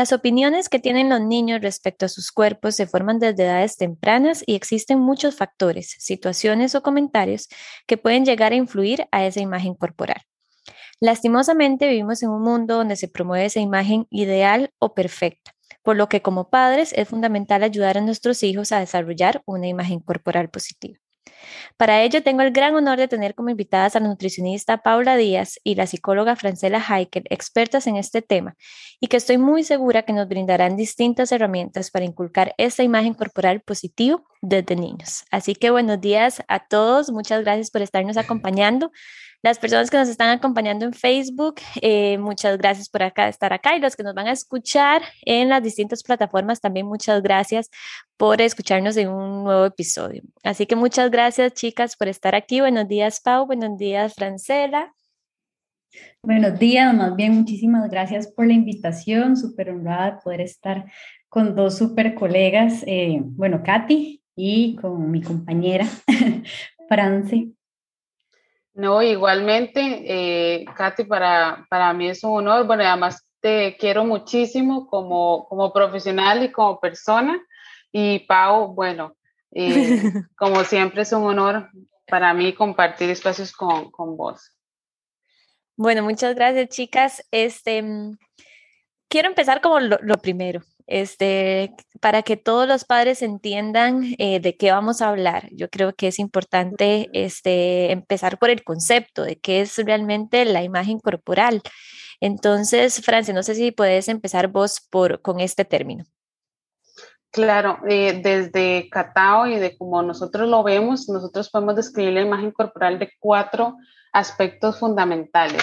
Las opiniones que tienen los niños respecto a sus cuerpos se forman desde edades tempranas y existen muchos factores, situaciones o comentarios que pueden llegar a influir a esa imagen corporal. Lastimosamente vivimos en un mundo donde se promueve esa imagen ideal o perfecta, por lo que como padres es fundamental ayudar a nuestros hijos a desarrollar una imagen corporal positiva. Para ello, tengo el gran honor de tener como invitadas a la nutricionista Paula Díaz y la psicóloga Francela Heikel, expertas en este tema, y que estoy muy segura que nos brindarán distintas herramientas para inculcar esta imagen corporal positiva desde niños. Así que buenos días a todos, muchas gracias por estarnos acompañando. Las personas que nos están acompañando en Facebook, eh, muchas gracias por estar acá y los que nos van a escuchar en las distintas plataformas, también muchas gracias por escucharnos en un nuevo episodio. Así que muchas gracias chicas por estar aquí. Buenos días Pau, buenos días Francela. Buenos días, más bien muchísimas gracias por la invitación, súper honrada de poder estar con dos súper colegas, eh, bueno, Katy y con mi compañera France. No, igualmente, eh, Katy, para, para mí es un honor. Bueno, además te quiero muchísimo como, como profesional y como persona. Y Pau, bueno, eh, como siempre es un honor para mí compartir espacios con, con vos. Bueno, muchas gracias, chicas. Este, quiero empezar como lo, lo primero este, para que todos los padres entiendan eh, de qué vamos a hablar. Yo creo que es importante este, empezar por el concepto de qué es realmente la imagen corporal. Entonces, Francia, no sé si puedes empezar vos por, con este término. Claro, eh, desde Catao y de como nosotros lo vemos, nosotros podemos describir la imagen corporal de cuatro aspectos fundamentales.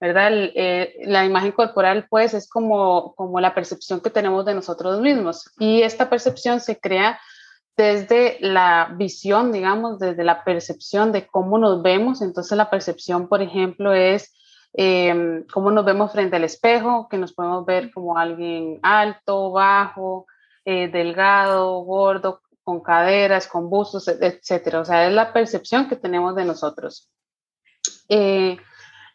¿Verdad? Eh, la imagen corporal, pues, es como, como la percepción que tenemos de nosotros mismos. Y esta percepción se crea desde la visión, digamos, desde la percepción de cómo nos vemos. Entonces, la percepción, por ejemplo, es em, cómo nos vemos frente al espejo, que nos podemos ver como alguien alto, bajo, eh, delgado, gordo, con caderas, con bustos, etcétera. O sea, es la percepción que tenemos de nosotros. Eh,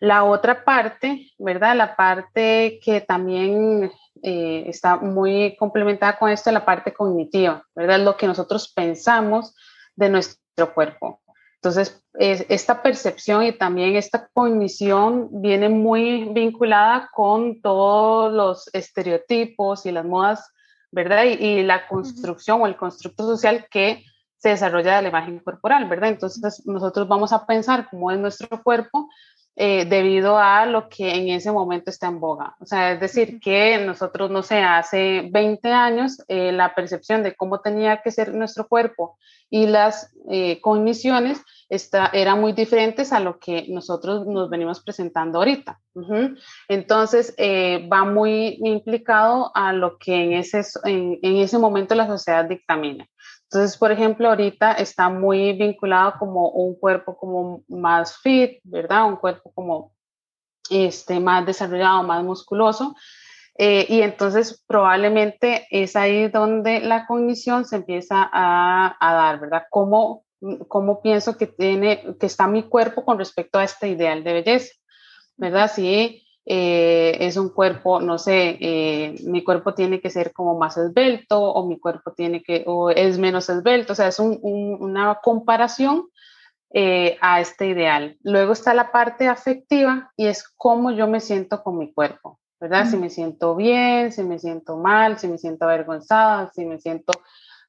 la otra parte, ¿verdad? La parte que también eh, está muy complementada con esto, la parte cognitiva, ¿verdad? Lo que nosotros pensamos de nuestro cuerpo. Entonces, esta percepción y también esta cognición viene muy vinculada con todos los estereotipos y las modas, ¿verdad? Y, la construcción o el constructo social que se desarrolla de la imagen corporal, ¿verdad? Entonces, nosotros vamos a pensar cómo es nuestro cuerpo eh, debido a lo que en ese momento está en boga. O sea, es decir, que nosotros, no sé, hace 20 años eh, la percepción de cómo tenía que ser nuestro cuerpo y las eh, cogniciones está, eran muy diferentes a lo que nosotros nos venimos presentando ahorita. Entonces, va muy implicado a lo que en ese, en ese momento la sociedad dictamina. Entonces, por ejemplo, ahorita está muy vinculado como un cuerpo como más fit, ¿verdad? Un cuerpo como este, más desarrollado, más musculoso. Eh, y entonces probablemente es ahí donde la cognición se empieza a, a dar, ¿verdad? ¿Cómo, ¿Cómo, pienso que, tiene, que está mi cuerpo con respecto a este ideal de belleza? ¿Verdad? Si eh, es un cuerpo, no sé, eh, mi cuerpo tiene que ser como más esbelto o mi cuerpo tiene que, o es menos esbelto, o sea, es una comparación eh, a este ideal. Luego está la parte afectiva y es cómo yo me siento con mi cuerpo, ¿verdad? Si me siento bien, si me siento mal, si me siento avergonzada, si me siento,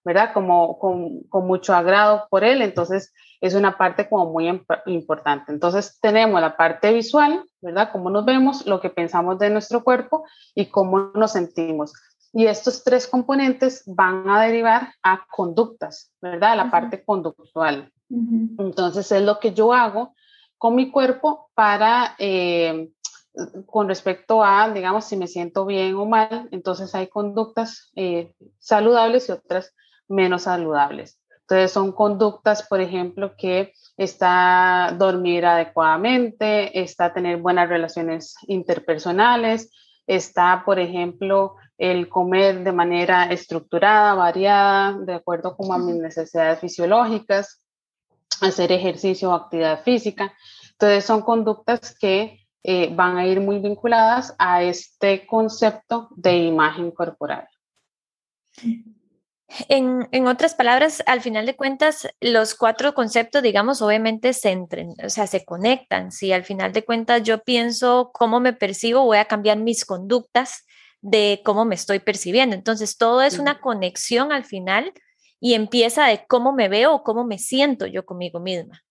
¿verdad? Como con, con mucho agrado por él, entonces es una parte como muy importante. Entonces tenemos la parte visual, ¿verdad? Cómo nos vemos, lo que pensamos de nuestro cuerpo y cómo nos sentimos. Y estos tres componentes van a derivar a conductas, ¿verdad? La parte conductual. Entonces es lo que yo hago con mi cuerpo para, eh, con respecto a, digamos, si me siento bien o mal, entonces hay conductas eh, saludables y otras menos saludables. Entonces son conductas, por ejemplo, que está dormir adecuadamente, está tener buenas relaciones interpersonales, está, por ejemplo, el comer de manera estructurada, variada, de acuerdo con a mis necesidades fisiológicas, hacer ejercicio o actividad física. Entonces son conductas que eh, van a ir muy vinculadas a este concepto de imagen corporal. En, en, otras palabras, al final de cuentas, los cuatro conceptos, digamos, obviamente se entren, o sea, se conectan. Si al final de cuentas yo pienso cómo me percibo, voy a cambiar mis conductas de cómo me estoy percibiendo. Entonces, todo es una conexión al final y empieza de cómo me veo o cómo me siento yo conmigo misma.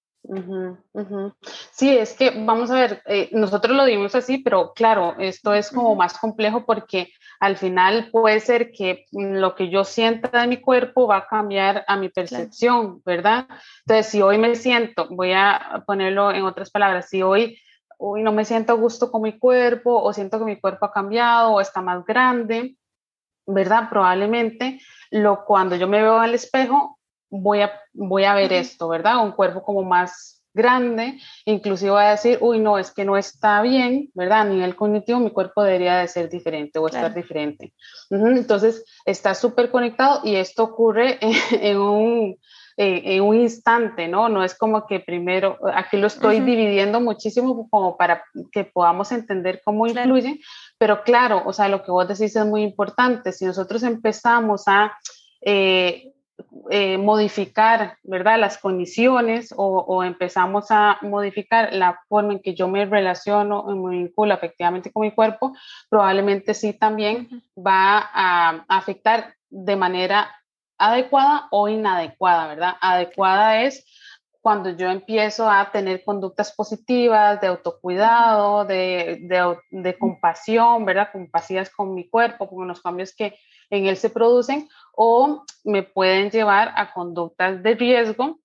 Sí, es que vamos a ver, eh, nosotros lo dimos así, pero claro, esto es como más complejo porque al final puede ser que lo que yo sienta de mi cuerpo va a cambiar a mi percepción, ¿verdad? Entonces, si hoy me siento, voy a ponerlo en otras palabras, si hoy, hoy no me siento a gusto con mi cuerpo o siento que mi cuerpo ha cambiado o está más grande, ¿verdad? Probablemente lo, cuando yo me veo al espejo, voy a, voy a ver esto, ¿verdad? Un cuerpo como más grande, inclusive voy a decir, uy, no, es que no está bien, ¿verdad? A nivel cognitivo mi cuerpo debería de ser diferente o estar diferente. Entonces, está súper conectado y esto ocurre en, un, en un instante, ¿no? No es como que primero, aquí lo estoy dividiendo muchísimo como para que podamos entender cómo influye, pero claro, o sea, lo que vos decís es muy importante. Si nosotros empezamos a... Eh, eh, modificar, ¿verdad? Las condiciones o, empezamos a modificar la forma en que yo me relaciono o me vinculo efectivamente con mi cuerpo, probablemente sí también va a afectar de manera adecuada o inadecuada, ¿verdad? Adecuada es cuando yo empiezo a tener conductas positivas, de autocuidado, de, de, de compasión, ¿verdad? Compasivas con mi cuerpo, con los cambios que en él se producen, o me pueden llevar a conductas de riesgo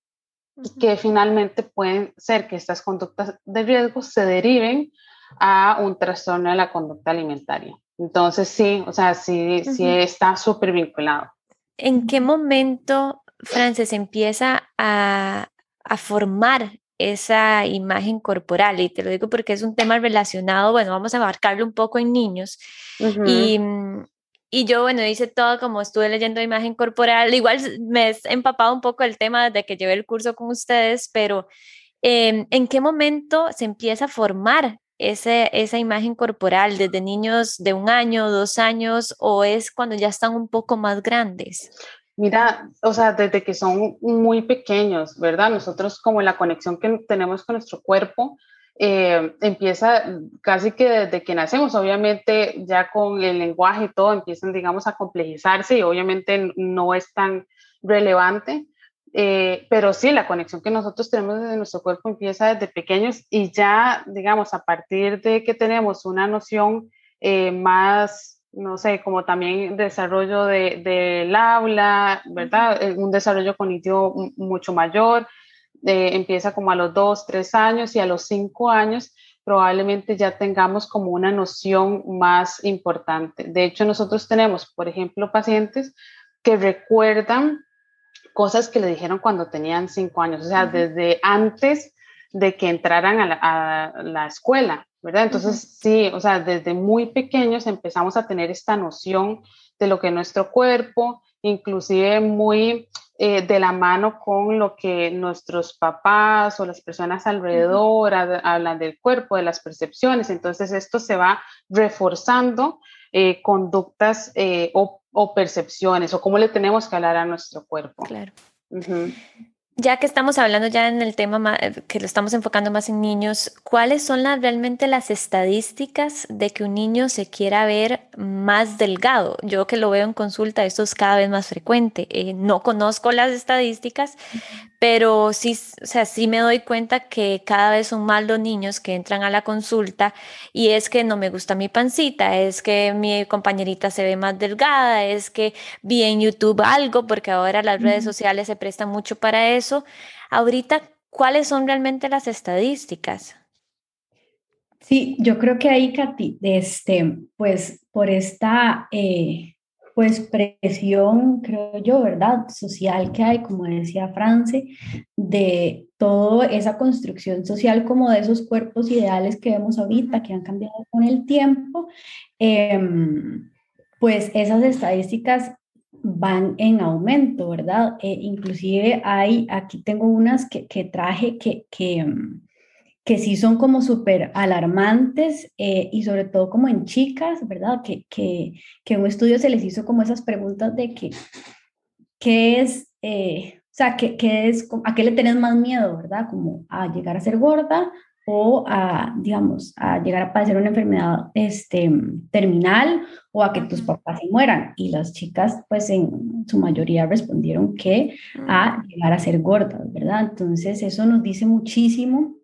que finalmente pueden ser que estas conductas de riesgo se deriven a un trastorno de la conducta alimentaria. Entonces, sí, o sea, sí, sí está súper vinculado. ¿En qué momento, Frances, empieza a, a formar esa imagen corporal? Y te lo digo porque es un tema relacionado, bueno, vamos a abarcarlo un poco en niños. Y mm, y yo, bueno, hice todo como estuve leyendo imagen corporal. Igual me he empapado un poco el tema desde que llevé el curso con ustedes, pero em, ¿en qué momento se empieza a formar ese, esa imagen corporal? ¿Desde niños de un año, dos años o es cuando ya están un poco más grandes? Mira, o sea, desde que son muy pequeños, ¿verdad? Nosotros como la conexión que tenemos con nuestro cuerpo, eh, empieza casi que desde que nacemos, obviamente ya con el lenguaje y todo empiezan, digamos, a complejizarse y obviamente no es tan relevante, eh, pero sí, la conexión que nosotros tenemos desde nuestro cuerpo empieza desde pequeños y ya, digamos, a partir de que tenemos una noción eh, más, no sé, como también desarrollo del de, habla, ¿verdad? Un desarrollo cognitivo mucho mayor, empieza como a los dos, tres años y a los cinco años probablemente ya tengamos como una noción más importante. De hecho, nosotros tenemos, por ejemplo, pacientes que recuerdan cosas que le dijeron cuando tenían cinco años, o sea, desde antes de que entraran a la, escuela, ¿verdad? Entonces, sí, o sea, desde muy pequeños empezamos a tener esta noción de lo que nuestro cuerpo, inclusive muy eh, de la mano con lo que nuestros papás o las personas alrededor hablan del cuerpo, de las percepciones. Entonces esto se va reforzando eh, conductas eh, o, percepciones o cómo le tenemos que hablar a nuestro cuerpo. Claro. Ya que estamos hablando ya en el tema que lo estamos enfocando más en niños, ¿cuáles son las, realmente las estadísticas de que un niño se quiera ver más delgado? Yo que lo veo en consulta, esto es cada vez más frecuente. Eh, no conozco las estadísticas, pero sí, o sea, sí me doy cuenta que cada vez son más los niños que entran a la consulta y es que no me gusta mi pancita, es que mi compañerita se ve más delgada, es que vi en YouTube algo, porque ahora las redes sociales se prestan mucho para eso. Ahorita, ¿cuáles son realmente las estadísticas? Sí, yo creo que ahí, Katy, este, pues por esta... Eh, pues presión, creo yo, ¿verdad? Social que hay, como decía France, de toda esa construcción social como de esos cuerpos ideales que vemos ahorita, que han cambiado con el tiempo, em, pues esas estadísticas van en aumento, ¿verdad? E inclusive hay, aquí tengo unas que, que traje que, que, que sí son como súper alarmantes eh, y sobre todo como en chicas, ¿verdad? Que, que, que un estudio se les hizo como esas preguntas de que, ¿qué es, eh, o sea, ¿qué, qué es, a qué le tenés más miedo, ¿verdad? Como a llegar a ser gorda o a, digamos, a llegar a padecer una enfermedad este, terminal o a que tus papás se mueran. Y las chicas, pues en su mayoría respondieron que a llegar a ser gordas, ¿verdad? Entonces, eso nos dice muchísimo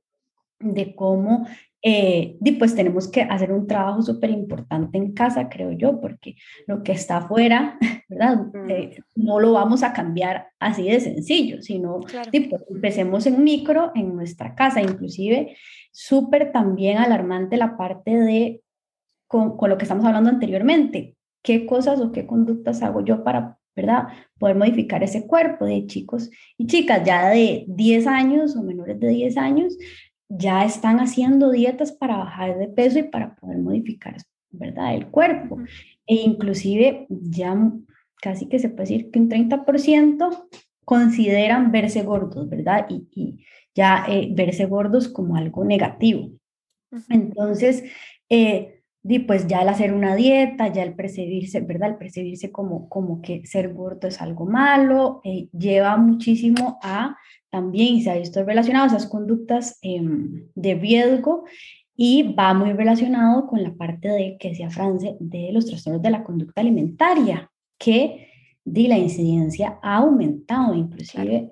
de cómo eh, pues tenemos que hacer un trabajo súper importante en casa, creo yo, porque lo que está afuera, ¿verdad? Eh, no lo vamos a cambiar así de sencillo, sino pues, empecemos en micro en nuestra casa, inclusive súper también alarmante la parte de, con, con lo que estamos hablando anteriormente, qué cosas o qué conductas hago yo para ¿verdad? Poder modificar ese cuerpo de chicos y chicas ya de 10 años o menores de 10 años, ya están haciendo dietas para bajar de peso y para poder modificar, ¿verdad? El cuerpo. E inclusive ya casi que se puede decir que un 30% consideran verse gordos, ¿verdad? Y, ya eh, verse gordos como algo negativo. Entonces, eh, y pues ya el hacer una dieta, ya el percibirse, ¿verdad? El percibirse como, como que ser gordo es algo malo, eh, lleva muchísimo a también, se ha visto relacionado a esas conductas em, de riesgo y va muy relacionado con la parte de que decía France de los trastornos de la conducta alimentaria, que de la incidencia ha aumentado, inclusive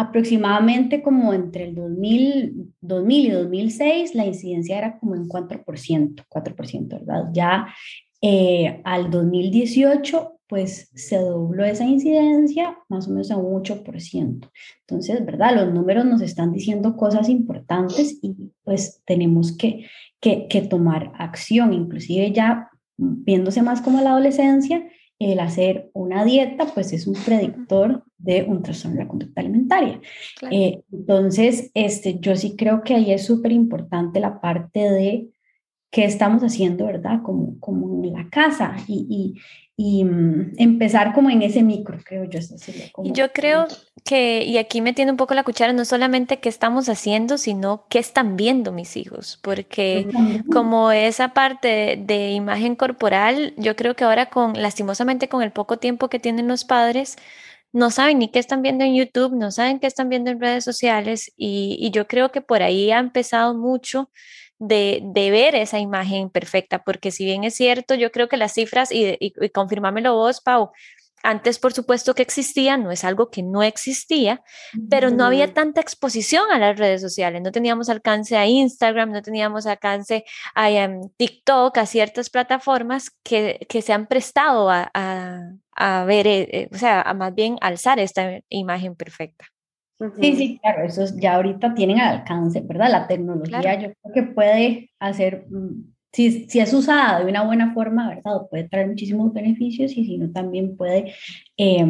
aproximadamente como entre el 2000, 2000 y 2006, la incidencia era como en 4%, 4%, ¿verdad? Ya eh, al 2018, pues se dobló esa incidencia más o menos a un 8%. Entonces, ¿verdad? Los números nos están diciendo cosas importantes y pues tenemos que, que, que tomar acción, inclusive ya viéndose más como la adolescencia, el hacer una dieta, pues es un predictor de un trastorno de la conducta alimentaria. Eh, entonces, este, yo sí creo que ahí es súper importante la parte de qué estamos haciendo, ¿verdad? Como, como en la casa y, y, mm, empezar como en ese micro, creo yo. y yo creo que, y aquí metiendo un poco la cuchara, no solamente qué estamos haciendo, sino qué están viendo mis hijos, porque como esa parte de, imagen corporal, yo creo que ahora con, lastimosamente con el poco tiempo que tienen los padres, no saben ni qué están viendo en YouTube, no saben qué están viendo en redes sociales y, y yo creo que por ahí ha empezado mucho de, ver esa imagen perfecta, porque si bien es cierto, yo creo que las cifras, y, y, vos, Pau, antes, por supuesto que existía, no es algo que no existía, pero no había tanta exposición a las redes sociales, no teníamos alcance a Instagram, no teníamos alcance a TikTok, a ciertas plataformas que, se han prestado a, ver, eh, eh, o sea, a más bien alzar esta imagen perfecta. Sí, sí, claro, eso ya ahorita tienen al alcance, ¿verdad? La tecnología yo creo que puede hacer, mm, si, si, es usada de una buena forma, ¿verdad? Puede traer muchísimos beneficios y si no, también puede eh,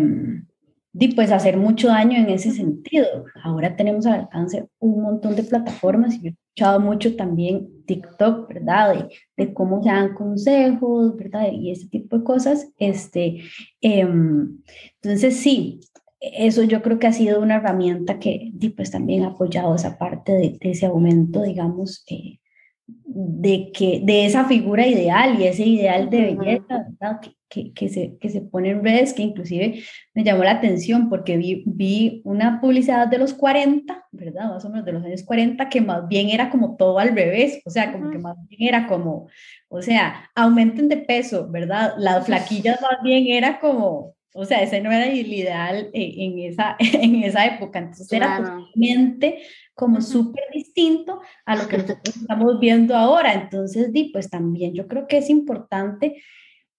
pues hacer mucho daño en ese sentido. Ahora tenemos al alcance un montón de plataformas y yo he escuchado mucho también TikTok, ¿verdad? De, de cómo se dan consejos, ¿verdad? Y ese tipo de cosas. Este, em, entonces, sí, eso yo creo que ha sido una herramienta que pues, también ha apoyado esa parte de, ese aumento, digamos, eh, de, que, de esa figura ideal y ese ideal de belleza, ¿verdad? Que, que, se, que se pone en redes, que inclusive me llamó la atención porque vi, vi una publicidad de los 40, ¿verdad? Más o menos de los años 40, que más bien era como todo al revés, o sea, como que más bien era como, o sea, aumenten de peso, ¿verdad? Las flaquillas más bien era como, o sea, ese no era el ideal eh, en esa, en esa época. Entonces era totalmente como súper distinto a lo que nosotros estamos viendo ahora. Entonces, di, pues también yo creo que es importante,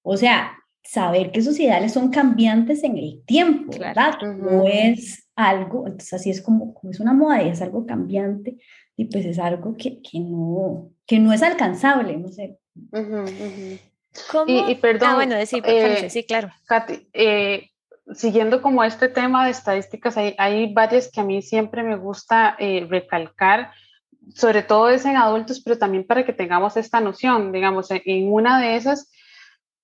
o sea, saber que esos ideales son cambiantes en el tiempo, ¿verdad? No es algo, entonces así es como, como es una moda y es algo cambiante, y pues es algo que, que, no, que no es alcanzable, no sé. Y, perdón, ah, bueno, decir, eh, sí, claro. Katy, eh, siguiendo como este tema de estadísticas, hay, hay varias que a mí siempre me gusta eh, recalcar, sobre todo es en adultos, pero también para que tengamos esta noción, digamos, en una de esas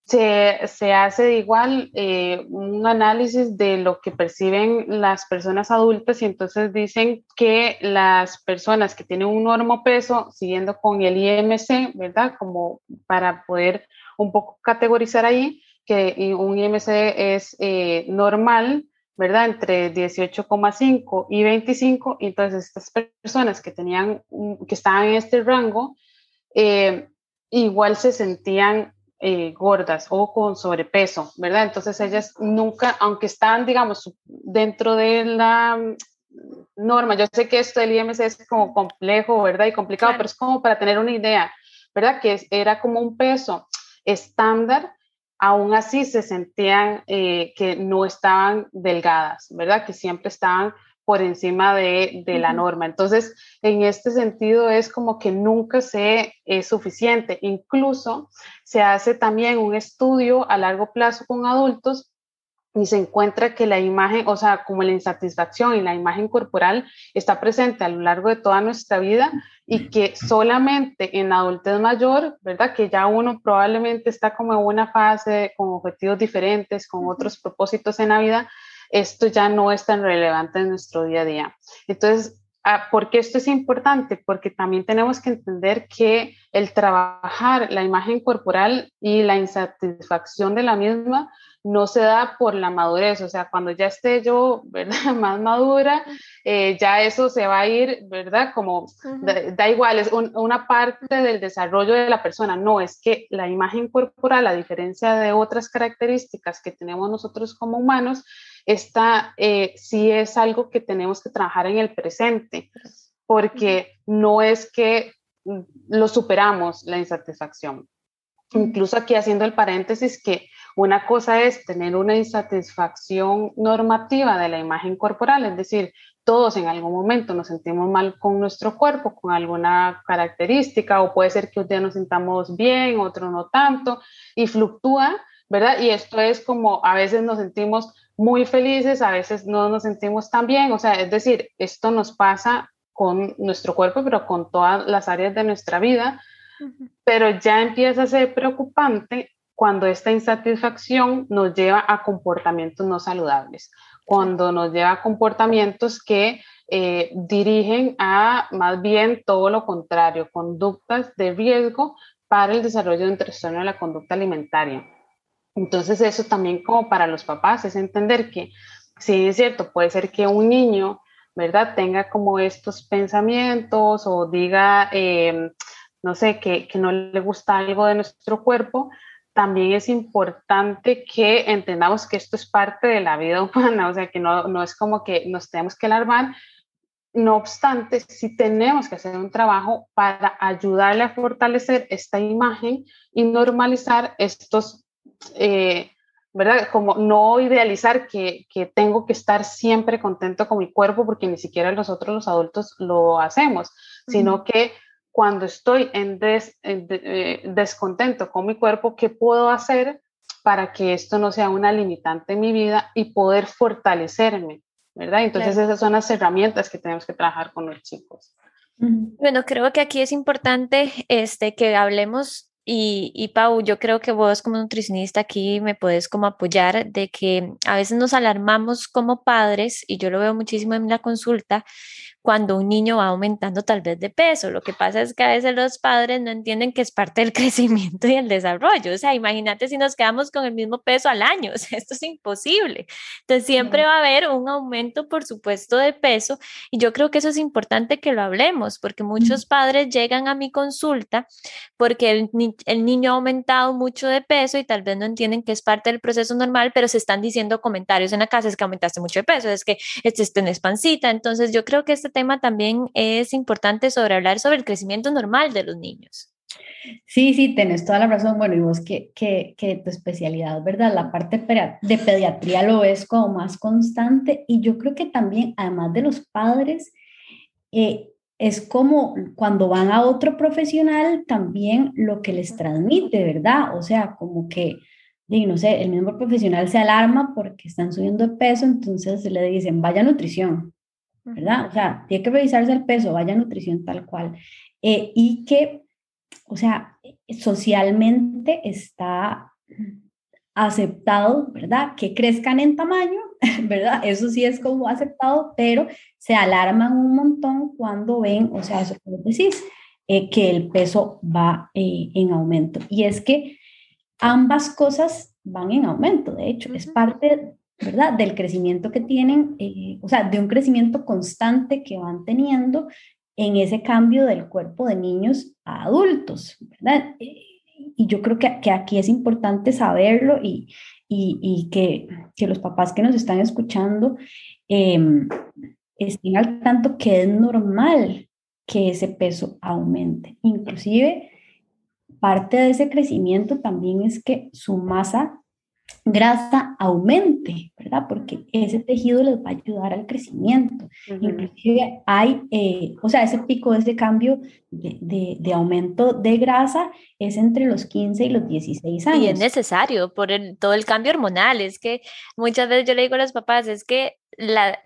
se, hace igual eh, un análisis de lo que perciben las personas adultas y entonces dicen que las personas que tienen un normopeso, siguiendo con el IMC, ¿verdad? Como para poder un poco categorizar ahí, que un IMC es eh, normal, ¿verdad? Entre 18,5 y 25, entonces estas personas que tenían, que estaban en este rango, eh, igual se sentían eh, gordas o con sobrepeso, ¿verdad? Entonces ellas nunca, aunque están, digamos, dentro de la norma, yo sé que esto del IMC es como complejo, ¿verdad? Y complicado, pero es como para tener una idea, ¿verdad? Que era como un peso estándar, aún así se sentían eh, que no estaban delgadas, ¿verdad? Que siempre estaban por encima de, la norma. Entonces, en este sentido es como que nunca se es suficiente. Incluso se hace también un estudio a largo plazo con adultos y se encuentra que la imagen, o sea, como la insatisfacción y la imagen corporal está presente a lo largo de toda nuestra vida y que solamente en adultez mayor, ¿verdad? Que ya uno probablemente está como en una fase con objetivos diferentes, con otros propósitos en la vida, esto ya no es tan relevante en nuestro día a día. Entonces, ah, ¿por qué esto es importante? Porque también tenemos que entender que el trabajar la imagen corporal y la insatisfacción de la misma no se da por la madurez, o sea, cuando ya esté yo, ¿verdad? Más madura, eh, ya eso se va a ir, ¿verdad? Como da, igual, es una parte del desarrollo de la persona, no, es que la imagen corporal, a diferencia de otras características que tenemos nosotros como humanos, esta eh, sí es algo que tenemos que trabajar en el presente, porque no es que mm, lo superamos la insatisfacción. Incluso aquí haciendo el paréntesis que una cosa es tener una insatisfacción normativa de la imagen corporal, es decir, todos en algún momento nos sentimos mal con nuestro cuerpo, con alguna característica, o puede ser que un día nos sintamos bien, otro no tanto, y fluctúa, ¿verdad? Y esto es como a veces nos sentimos muy felices, a veces no nos sentimos tan bien, o sea, es decir, esto nos pasa con nuestro cuerpo, pero con todas las áreas de nuestra vida, pero ya empieza a ser preocupante cuando esta insatisfacción nos lleva a comportamientos no saludables, cuando nos lleva a comportamientos que eh, dirigen a más bien todo lo contrario, conductas de riesgo para el desarrollo de un trastorno de la conducta alimentaria. Entonces eso también como para los papás es entender que sí es cierto, puede ser que un niño, ¿verdad? Tenga como estos pensamientos o diga, em, no sé, que, no le gusta algo de nuestro cuerpo, también es importante que entendamos que esto es parte de la vida humana, o sea, que no, no es como que nos tenemos que alarmar. No obstante, sí tenemos que hacer un trabajo para ayudarle a fortalecer esta imagen y normalizar estos eh, ¿verdad? Como no idealizar que, que, tengo que estar siempre contento con mi cuerpo porque ni siquiera nosotros los adultos lo hacemos, sino que cuando estoy en, eh, descontento con mi cuerpo, ¿qué puedo hacer para que esto no sea una limitante en mi vida y poder fortalecerme? ¿verdad? Entonces esas son las herramientas que tenemos que trabajar con los chicos. Bueno, creo que aquí es importante este, que hablemos y, y, Pau, yo creo que vos como nutricionista aquí me puedes como apoyar de que a veces nos alarmamos como padres y yo lo veo muchísimo en la consulta cuando un niño va aumentando tal vez de peso. Lo que pasa es que a veces los padres no entienden que es parte del crecimiento y el desarrollo. O sea, imagínate si nos quedamos con el mismo peso al año. O sea, esto es imposible. Entonces, siempre va a haber un aumento, por supuesto, de peso. Y yo creo que eso es importante que lo hablemos, porque muchos padres llegan a mi consulta porque el, el niño ha aumentado mucho de peso y tal vez no entienden que es parte del proceso normal, pero se están diciendo comentarios en la casa, es que aumentaste mucho de peso, es que este en espancita. Entonces, yo creo que este tema también es importante sobre hablar sobre el crecimiento normal de los niños. Sí, sí, tenés toda la razón. Bueno, y vos que, que, que tu especialidad, ¿verdad? La parte de pediatría lo es como más constante y yo creo que también, además de los padres, eh, es como cuando van a otro profesional también lo que les transmite, ¿verdad? O sea, como que, no sé, el mismo profesional se alarma porque están subiendo de peso, entonces le dicen, vaya nutrición, ¿verdad? O sea, tiene que revisarse el peso, vaya nutrición tal cual. Eh, y que, o sea, socialmente está aceptado, ¿verdad? Que crezcan en tamaño, ¿verdad? Eso sí es como aceptado, pero se alarman un montón cuando ven, o sea, eso que decís, eh, que el peso va eh, en aumento. Y es que ambas cosas van en aumento, de hecho, es parte, ¿verdad?, del crecimiento que tienen, eh, o sea, de un crecimiento constante que van teniendo en ese cambio del cuerpo de niños a adultos, ¿verdad? y yo creo que, que, aquí es importante saberlo y, y, que, que, los papás que nos están escuchando eh, estén al tanto que es normal que ese peso aumente. Inclusive, parte de ese crecimiento también es que su masa grasa aumente, ¿verdad? Porque ese tejido les va a ayudar al crecimiento. Inclusive hay, eh, o sea, ese pico, ese cambio de, de, aumento de grasa es entre los 15 y los 16 años. Y es necesario por el, todo el cambio hormonal. Es que muchas veces yo le digo a los papás, es que la,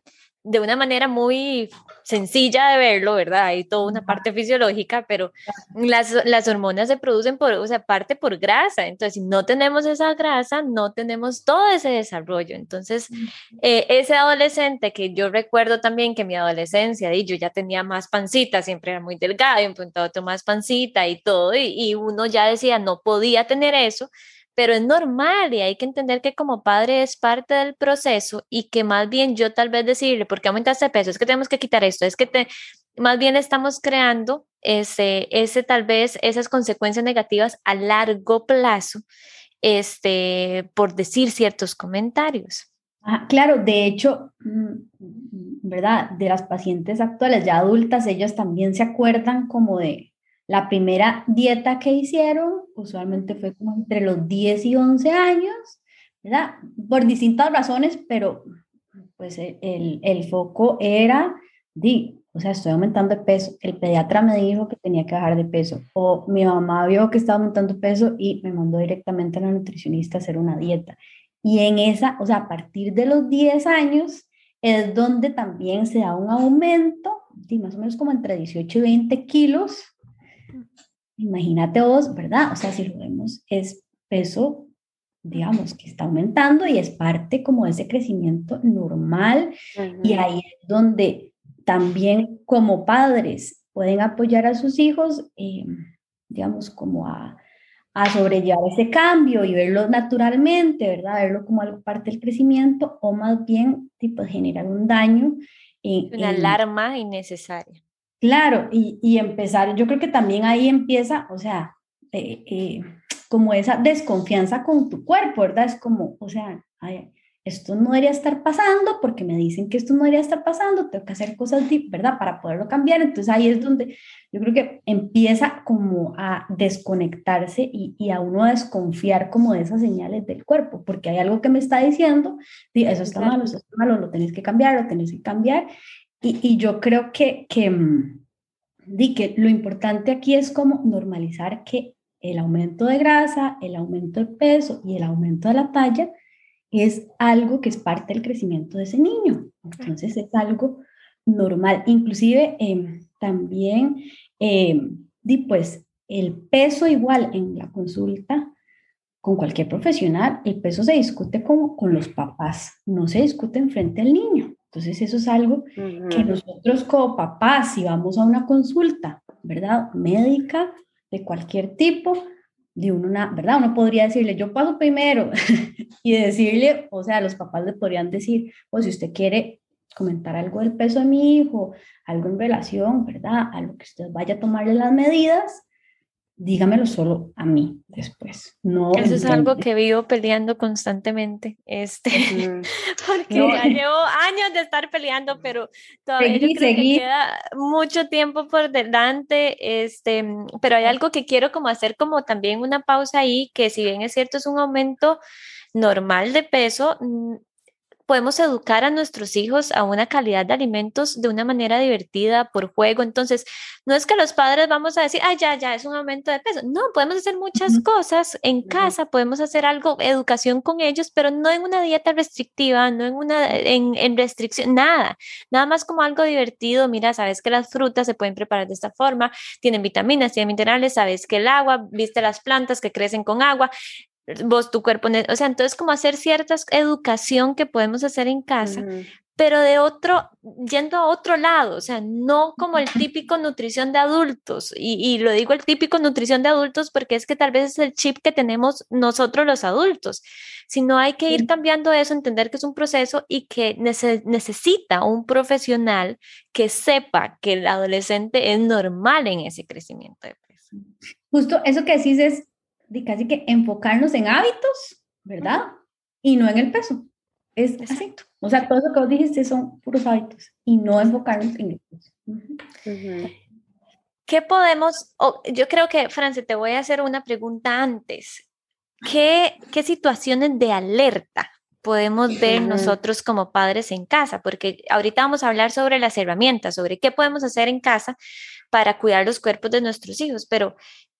de una manera muy sencilla de verlo, ¿verdad? Hay toda una parte fisiológica, pero las, las, hormonas se producen por, o sea, parte por grasa. Entonces, si no tenemos esa grasa, no tenemos todo ese desarrollo. Entonces, eh, ese adolescente que yo recuerdo también que en mi adolescencia, y yo ya tenía más pancita, siempre era muy delgada y un punto más pancita y todo, y, y uno ya decía, no podía tener eso pero es normal y hay que entender que como padre es parte del proceso y que más bien yo tal vez decirle, ¿por qué aumentaste peso? Es que tenemos que quitar esto, es que te, más bien estamos creando ese, ese tal vez esas consecuencias negativas a largo plazo, este, por decir ciertos comentarios. Claro, de hecho, mm, ¿verdad? De las pacientes actuales, ya adultas, ellas también se acuerdan como de, la primera dieta que hicieron usualmente fue como entre los 10 y 11 años, ¿verdad? Por distintas razones, pero pues el, el foco era, di, o sea, estoy aumentando de peso, el pediatra me dijo que tenía que bajar de peso, o mi mamá vio que estaba aumentando peso y me mandó directamente a la nutricionista a hacer una dieta. Y en esa, o sea, a partir de los 10 años es donde también se da un aumento, di, más o menos como entre 18 y 20 kilos Imagínate vos, ¿verdad? O sea, si lo vemos, es peso, digamos, que está aumentando y es parte como de ese crecimiento normal. Y ahí es donde también como padres pueden apoyar a sus hijos, eh, digamos, como a, a sobrellevar ese cambio y verlo naturalmente, ¿verdad? Verlo como algo parte del crecimiento o más bien tipo generar un daño. Una alarma innecesaria. Claro, y, y, empezar, yo creo que también ahí empieza, o sea, eh, eh, como esa desconfianza con tu cuerpo, ¿verdad? Es como, o sea, esto no debería estar pasando porque me dicen que esto no debería estar pasando, tengo que hacer cosas, ¿verdad? Para poderlo cambiar. Entonces ahí es donde yo creo que empieza como a desconectarse y, y a uno a desconfiar como de esas señales del cuerpo, porque hay algo que me está diciendo, eso está malo, eso está malo, lo tenés que cambiar, lo tenés que cambiar. Y, yo creo que, mm, di que lo importante aquí es como normalizar que el aumento de grasa, el aumento de peso y el aumento de la talla es algo que es parte del crecimiento de ese niño. Entonces es algo normal. Inclusive em, también, eh, di pues, el peso igual en la consulta con cualquier profesional, el peso se discute como con los papás, no se discute en frente al niño. Entonces eso es algo que nosotros como papás, si vamos a una consulta, ¿verdad? Médica de cualquier tipo, de una, ¿verdad? Uno podría decirle, yo paso primero y decirle, o sea, los papás le podrían decir, pues si usted quiere comentar algo del peso de mi hijo, algo en relación, ¿verdad? A lo que usted vaya a tomarle las medidas, dígamelo solo a mí después. No Eso es algo que vivo peleando constantemente, este, porque ya llevo años de estar peleando, pero todavía yo creo que queda mucho tiempo por delante, este, pero hay algo que quiero como hacer como también una pausa ahí, que si bien es cierto es un aumento normal de peso, podemos educar a nuestros hijos a una calidad de alimentos de una manera divertida, por juego. Entonces, no es que los padres vamos a decir, ah, ya, ya, es un aumento de peso. No, podemos hacer muchas cosas en casa, podemos hacer algo, educación con ellos, pero no en una dieta restrictiva, no en una, en, en restricción, nada. Nada más como algo divertido. Mira, sabes que las frutas se pueden preparar de esta forma, tienen vitaminas, tienen minerales, sabes que el agua, viste las plantas que crecen con agua vos tu cuerpo, o sea, entonces como hacer cierta educación que podemos hacer en casa, pero de otro, yendo a otro lado, o sea, no como el típico nutrición de adultos, y, lo digo el típico nutrición de adultos porque es que tal vez es el chip que tenemos nosotros los adultos, sino hay que ir cambiando eso, entender que es un proceso y que necesita un profesional que sepa que el adolescente es normal en ese crecimiento de peso. Justo eso que decís es de casi que enfocarnos en hábitos, ¿verdad? Y no en el peso. Es así. O sea, todo lo que vos dijiste son puros hábitos y no enfocarnos en ellos. ¿Qué podemos, yo creo que, Francia, te voy a hacer una pregunta antes. ¿Qué, qué situaciones de alerta podemos ver nosotros como padres en casa? Porque ahorita vamos a hablar sobre las herramientas, sobre qué podemos hacer en casa para cuidar los cuerpos de nuestros hijos, pero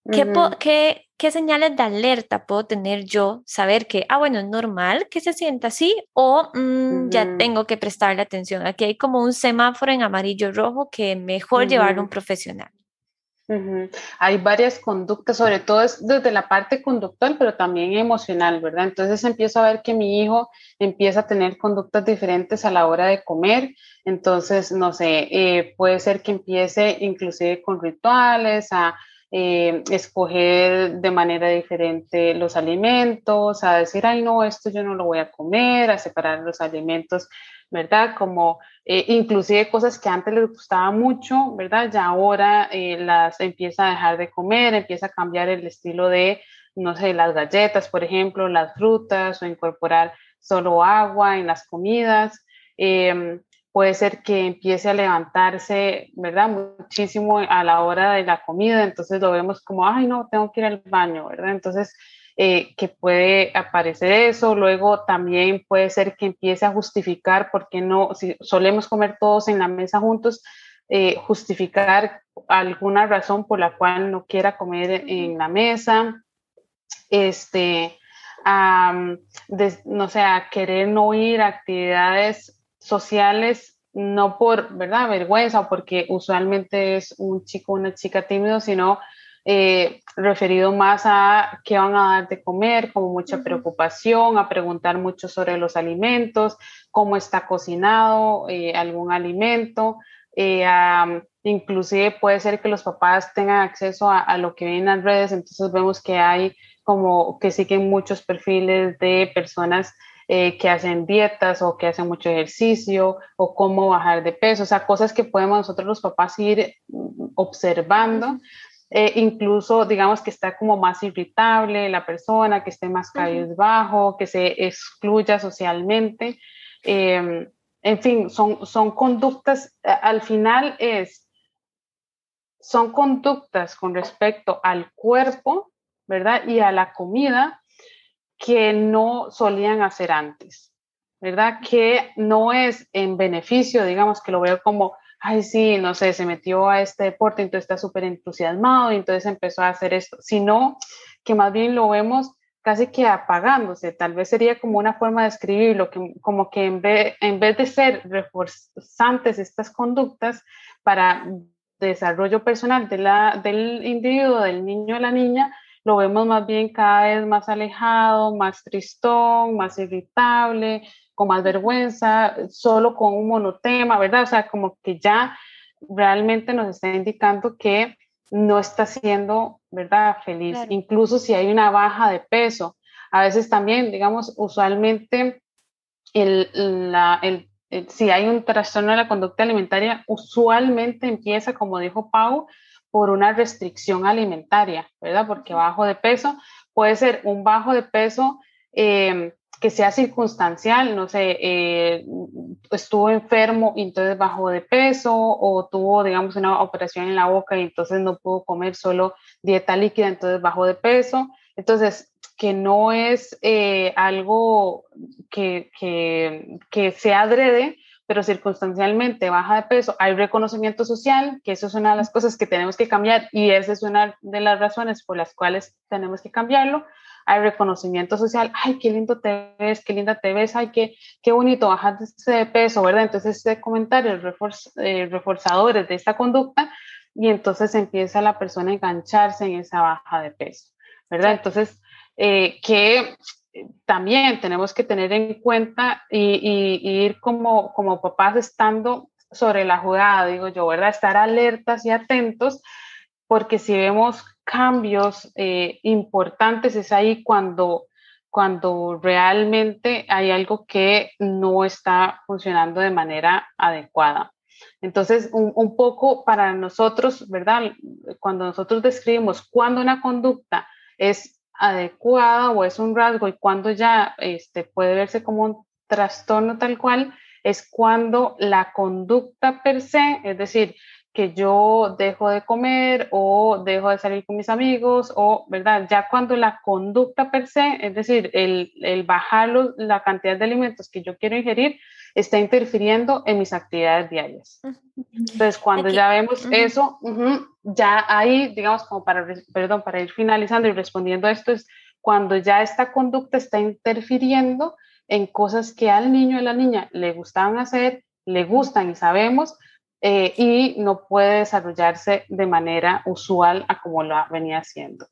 ¿Qué, qué, señales de alerta puedo tener yo? Saber que, ah, bueno, es normal que se sienta así o mm, ya tengo que prestarle atención. Aquí hay como un semáforo en amarillo rojo que mejor llevarlo a un profesional. Hay varias conductas, sobre todo desde la parte conductual, pero también emocional, ¿verdad? Entonces empiezo a ver que mi hijo empieza a tener conductas diferentes a la hora de comer. Entonces, no sé, eh, puede ser que empiece inclusive con rituales, a eh, escoger de manera diferente los alimentos, a decir, ay, no, esto yo no lo voy a comer, a separar los alimentos, ¿verdad? Como eh, inclusive cosas que antes les gustaba mucho, ¿verdad? Ya ahora eh, las empieza a dejar de comer, empieza a cambiar el estilo de, no sé, las galletas, por ejemplo, las frutas o incorporar solo agua en las comidas. Em, puede ser que empiece a levantarse, ¿verdad? Muchísimo a la hora de la comida, entonces lo vemos como, ay, no, tengo que ir al baño, ¿verdad? Entonces, eh, que puede aparecer eso, luego también puede ser que empiece a justificar, porque no, si solemos comer todos en la mesa juntos, eh, justificar alguna razón por la cual no quiera comer en la mesa, este, no sé, a querer no ir a actividades sociales, no por, ¿verdad?, vergüenza o porque usualmente es un chico o una chica tímido, sino eh, referido más a qué van a dar de comer, como mucha preocupación, a preguntar mucho sobre los alimentos, cómo está cocinado eh, algún alimento. Eh, inclusive puede ser que los papás tengan acceso a, a, lo que ven en las redes, entonces vemos que hay como que siguen muchos perfiles de personas eh, que hacen dietas o que hacen mucho ejercicio o cómo bajar de peso, o sea, cosas que podemos nosotros los papás ir mm, observando. Eh, incluso digamos que está como más irritable la persona, que esté más cabizbajo, que se excluya socialmente. Em, en fin, son, son conductas, al final es, son conductas con respecto al cuerpo, ¿verdad? Y a la comida que no solían hacer antes, ¿verdad? Que no es en beneficio, digamos, que lo veo como, ay, sí, no sé, se metió a este deporte, entonces está súper entusiasmado y entonces empezó a hacer esto, sino que más bien lo vemos casi que apagándose, tal vez sería como una forma de escribirlo, que, como que en vez, en vez de ser reforzantes estas conductas para desarrollo personal de la, del individuo, del niño o la niña, lo vemos más bien cada vez más alejado, más tristón, más irritable, con más vergüenza, solo con un monotema, ¿verdad? O sea, como que ya realmente nos está indicando que no está siendo, ¿verdad? Feliz, incluso si hay una baja de peso. A veces también, digamos, usualmente el, la, el, si hay un trastorno de la conducta alimentaria, usualmente empieza, como dijo Pau, por una restricción alimentaria, ¿verdad? Porque bajo de peso puede ser un bajo de peso em, que sea circunstancial, no sé, eh, estuvo enfermo y entonces bajó de peso o tuvo, digamos, una operación en la boca y entonces no pudo comer solo dieta líquida, entonces bajó de peso. Entonces, que no es eh, algo que, que, que se adrede, pero circunstancialmente baja de peso, hay reconocimiento social, que eso es una de las cosas que tenemos que cambiar y esa es una de las razones por las cuales tenemos que cambiarlo. Hay reconocimiento social, ay, qué lindo te ves, qué linda te ves, ay, qué, qué bonito bajaste de peso, ¿verdad? Entonces, este comentario, eh, reforzadores de esta conducta, y entonces empieza la persona a engancharse en esa baja de peso, ¿verdad? Entonces, eh, que también tenemos que tener en cuenta y, ir como, como papás estando sobre la jugada, digo yo, ¿verdad? Estar alertas y atentos, porque si vemos cambios eh, importantes es ahí cuando, cuando realmente hay algo que no está funcionando de manera adecuada. Entonces, un, un poco para nosotros, ¿verdad? Cuando nosotros describimos cuando una conducta es adecuada o es un rasgo y cuando ya este, puede verse como un trastorno tal cual, es cuando la conducta per se, es decir, que yo dejo de comer o dejo de salir con mis amigos o, ¿verdad? Ya cuando la conducta per se, es decir, el, el bajar la cantidad de alimentos que yo quiero ingerir, está interfiriendo en mis actividades diarias. Entonces, cuando ya vemos eso, ya ahí, digamos, como para, perdón, para ir finalizando y respondiendo a esto, es cuando ya esta conducta está interfiriendo en cosas que al niño y a la niña le gustaban hacer, le gustan y sabemos, eh, y no puede desarrollarse de manera usual a como lo venía haciendo.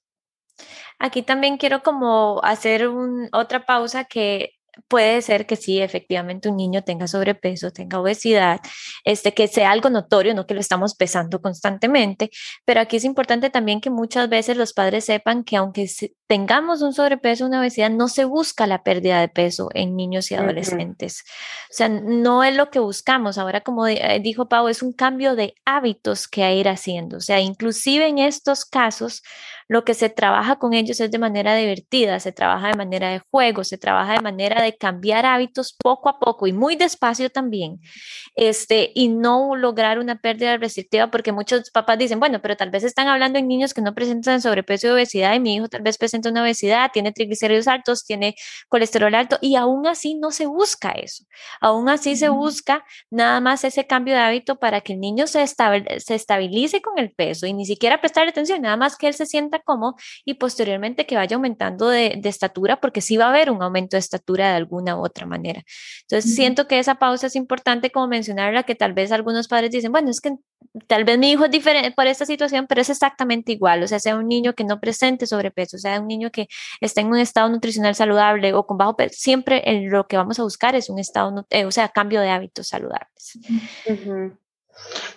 Aquí también quiero como hacer otra pausa que puede ser que sí, efectivamente un niño tenga sobrepeso, tenga obesidad, este, que sea algo notorio, no que lo estamos pesando constantemente, pero aquí es importante también que muchas veces los padres sepan que aunque tengamos un sobrepeso, una obesidad, no se busca la pérdida de peso en niños y adolescentes. O sea, no es lo que buscamos. Ahora, como eh, dijo Pau, es un cambio de hábitos que hay ir haciendo. O sea, inclusive en estos casos, lo que se trabaja con ellos es de manera divertida, se trabaja de manera de juego, se trabaja de manera de cambiar hábitos poco a poco y muy despacio también, este, y no lograr una pérdida restrictiva, porque muchos papás dicen, bueno, pero tal vez están hablando en niños que no presentan sobrepeso y obesidad, y mi hijo tal vez presenta una obesidad, tiene triglicéridos altos, tiene colesterol alto, y aún así no se busca eso, aún así se busca nada más ese cambio de hábito para que el niño se, se estabilice con el peso y ni siquiera prestarle atención, nada más que él se sienta como y posteriormente que vaya aumentando de, estatura, porque sí va a haber un aumento de estatura de alguna u otra manera. Entonces, siento que esa pausa es importante como mencionarla, que tal vez algunos padres dicen, bueno, es que tal vez mi hijo es diferente por esta situación, pero es exactamente igual, o sea, sea un niño que no presente sobrepeso, sea un niño que esté en un estado nutricional saludable o con bajo peso, siempre lo que vamos a buscar es un estado, eh, o sea, cambio de hábitos saludables.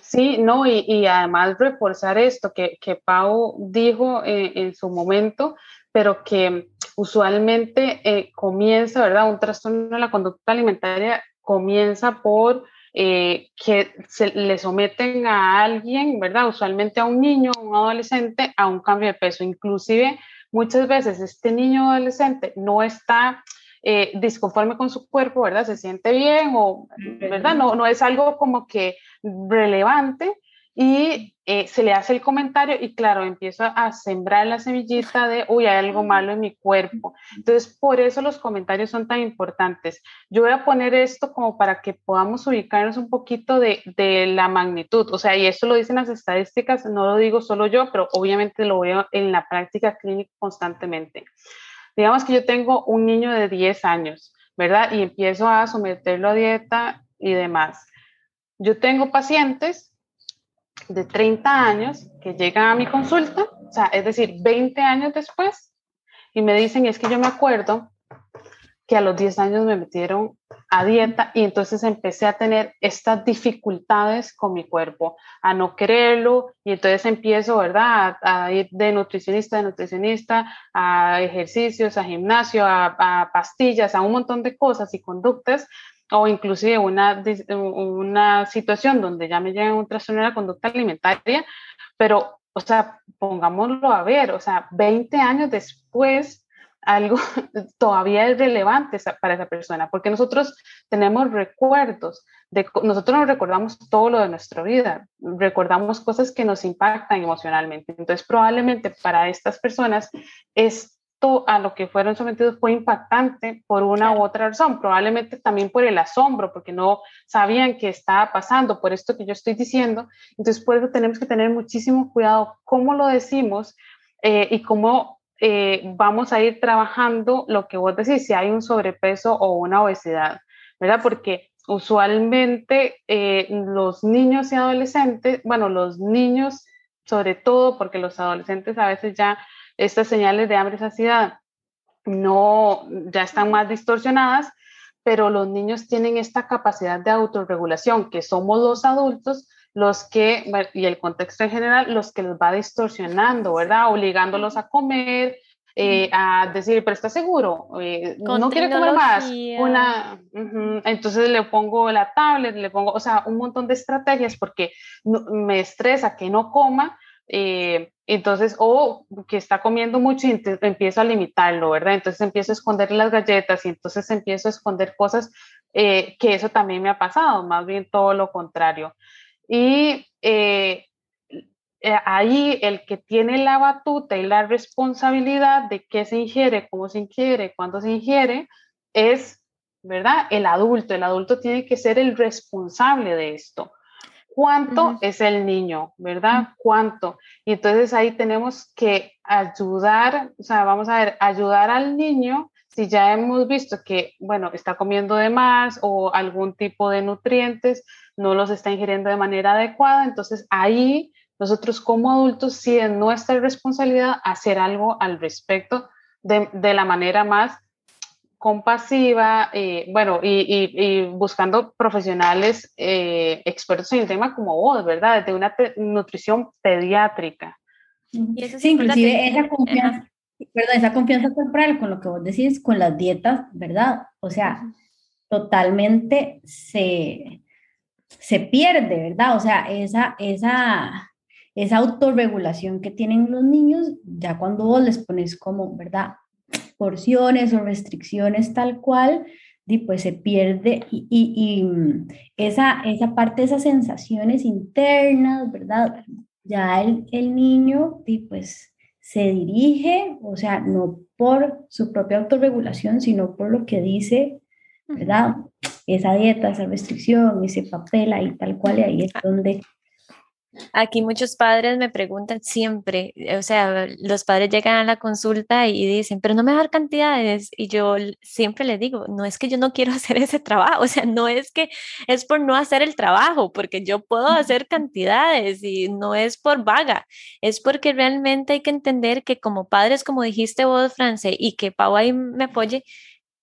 Sí, no, y, además reforzar esto que, que Pau dijo eh, en su momento, pero que usualmente eh, comienza, ¿verdad? Un trastorno de la conducta alimentaria comienza por que se le someten a alguien, ¿verdad? Usualmente a un niño, un adolescente, a un cambio de peso. Inclusive muchas veces este niño o adolescente no está eh, disconforme con su cuerpo, ¿verdad? Se siente bien o, ¿verdad? No, no es algo como que relevante y eh, se le hace el comentario y claro, empiezo a sembrar la semillita de, uy, hay algo malo en mi cuerpo. Entonces, por eso los comentarios son tan importantes. Yo voy a poner esto como para que podamos ubicarnos un poquito de, de la magnitud. O sea, y esto lo dicen las estadísticas, no lo digo solo yo, pero obviamente lo veo en la práctica clínica constantemente. Digamos que yo tengo un niño de 10 años, ¿verdad? Y empiezo a someterlo a dieta y demás. Yo tengo pacientes de 30 años que llegan a mi consulta, o sea, es decir, 20 años después, y me dicen, es que yo me acuerdo que a los 10 años me metieron a dieta y entonces empecé a tener estas dificultades con mi cuerpo, a no quererlo y entonces empiezo, ¿verdad? A, ir de nutricionista, de nutricionista, a ejercicios, a gimnasio, a, pastillas, a un montón de cosas y conductas o inclusive una, una situación donde ya me llega un trastorno de la conducta alimentaria, pero, o sea, pongámoslo a ver, o sea, 20 años después algo todavía es relevante para esa persona, porque nosotros tenemos recuerdos, de, nosotros nos recordamos todo lo de nuestra vida, recordamos cosas que nos impactan emocionalmente. Entonces, probablemente para estas personas, esto a lo que fueron sometidos fue impactante por una u otra razón, probablemente también por el asombro, porque no sabían qué estaba pasando, por esto que yo estoy diciendo. Entonces, por eso tenemos que tener muchísimo cuidado cómo lo decimos eh, y cómo eh, vamos a ir trabajando lo que vos decís, si hay un sobrepeso o una obesidad, ¿verdad? Porque usualmente eh, los niños y adolescentes, bueno, los niños sobre todo, porque los adolescentes a veces ya estas señales de hambre y saciedad no, ya están más distorsionadas, pero los niños tienen esta capacidad de autorregulación, que somos los adultos los que, y el contexto en general, los que los va distorsionando, ¿verdad? Obligándolos a comer, eh, a decir, pero está seguro, eh, no quiere comer más. Una, entonces le pongo la tablet, le pongo, o sea, un montón de estrategias porque me estresa que no coma. Eh, entonces, o que está comiendo mucho y empiezo a limitarlo, ¿verdad? Entonces empiezo a esconder las galletas y entonces empiezo a esconder cosas que eso también me ha pasado, más bien todo lo contrario. Y eh, ahí el que tiene la batuta y la responsabilidad de qué se ingiere, cómo se ingiere, cuándo se ingiere, es, ¿verdad? El adulto. El adulto tiene que ser el responsable de esto. ¿Cuánto es el niño, verdad? ¿Cuánto? Y entonces ahí tenemos que ayudar, o sea, vamos a ver, ayudar al niño si ya hemos visto que, bueno, está comiendo de más o algún tipo de nutrientes no los está ingiriendo de manera adecuada, entonces ahí nosotros como adultos sí es nuestra responsabilidad hacer algo al respecto de, de la manera más compasiva, eh, bueno, y, y, buscando profesionales eh, expertos en el tema como vos, ¿verdad? De una nutrición pediátrica. sí, inclusive esa confianza, perdón, esa confianza temporal con lo que vos decís, con las dietas, ¿verdad? O sea, totalmente se, se pierde, ¿verdad? O sea, esa, esa, esa autorregulación que tienen los niños, ya cuando vos les pones como, ¿verdad? Porciones o restricciones tal cual, y pues se pierde y, y, mm, esa, esa parte, esas sensaciones internas, ¿verdad? Ya el, el niño, y pues se dirige, o sea, no por su propia autorregulación, sino por lo que dice, ¿verdad? Esa dieta, esa restricción, ese papel ahí tal cual, y ahí es donde Aquí muchos padres me preguntan siempre, o sea, los padres llegan a la consulta y dicen, pero no me dar cantidades. Y yo siempre les digo, no es que yo no quiero hacer ese trabajo, o sea, no es que es por no hacer el trabajo, porque yo puedo hacer cantidades y no es por vaga, es porque realmente hay que entender que como padres, como dijiste vos, France, y que Pau ahí me apoye,